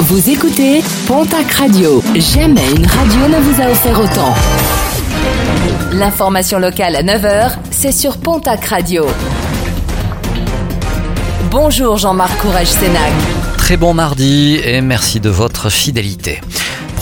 Vous écoutez Pontac Radio. Jamais une radio ne vous a offert autant. L'information locale à 9h, c'est sur Pontac Radio. Bonjour Jean-Marc Courage Sénac. Très bon mardi et merci de votre fidélité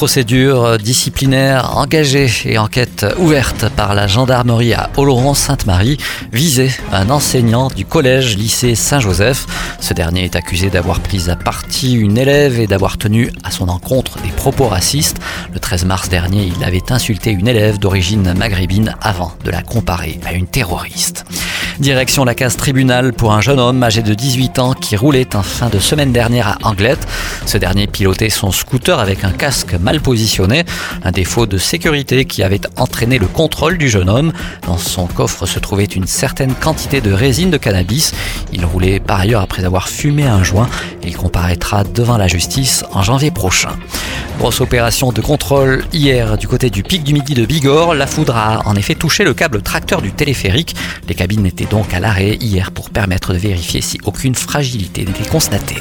procédure disciplinaire engagée et enquête ouverte par la gendarmerie à Oloron-Sainte-Marie visait un enseignant du collège lycée Saint-Joseph. Ce dernier est accusé d'avoir pris à partie une élève et d'avoir tenu à son encontre des propos racistes. Le 13 mars dernier, il avait insulté une élève d'origine maghrébine avant de la comparer à une terroriste. Direction la case tribunal pour un jeune homme âgé de 18 ans qui roulait en fin de semaine dernière à Anglette. Ce dernier pilotait son scooter avec un casque mal positionné, un défaut de sécurité qui avait entraîné le contrôle du jeune homme. Dans son coffre se trouvait une certaine quantité de résine de cannabis. Il roulait par ailleurs après avoir fumé un joint. Il comparaîtra devant la justice en janvier prochain. Grosse opération de contrôle hier du côté du pic du midi de Bigorre. La foudre a en effet touché le câble tracteur du téléphérique. Les cabines étaient donc à l'arrêt hier pour permettre de vérifier si aucune fragilité n'était constatée.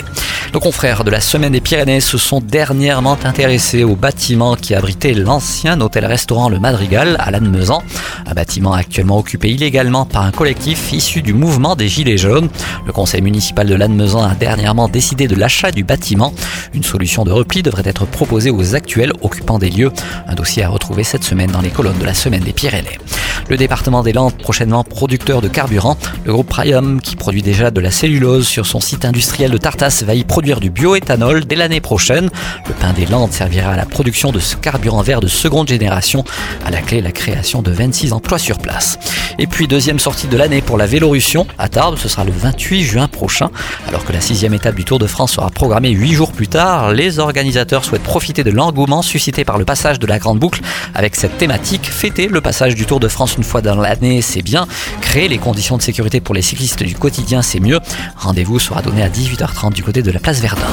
Nos confrères de la Semaine des Pyrénées se sont dernièrement intéressés au bâtiment qui abritait l'ancien hôtel-restaurant Le Madrigal à Lannemezan. Un bâtiment actuellement occupé illégalement par un collectif issu du mouvement des Gilets jaunes. Le conseil municipal de Lannemezan a dernièrement décidé de l'achat du bâtiment. Une solution de repli devrait être proposée aux actuels occupants des lieux. Un dossier à retrouver cette semaine dans les colonnes de la Semaine des Pyrénées. Le département des Landes, prochainement producteur de carburant, le groupe Priam, qui produit déjà de la cellulose sur son site industriel de Tartas, va y produire du bioéthanol dès l'année prochaine. Le pain des Landes servira à la production de ce carburant vert de seconde génération. À la clé, la création de 26 emplois sur place. Et puis, deuxième sortie de l'année pour la Vélorussion à Tarbes, ce sera le 28 juin prochain. Alors que la sixième étape du Tour de France sera programmée huit jours plus tard, les organisateurs souhaitent profiter de l'engouement suscité par le passage de la Grande Boucle avec cette thématique, fêter le passage du Tour de France une fois dans l'année, c'est bien. Créer les conditions de sécurité pour les cyclistes du quotidien, c'est mieux. Rendez-vous sera donné à 18h30 du côté de la place Verdun.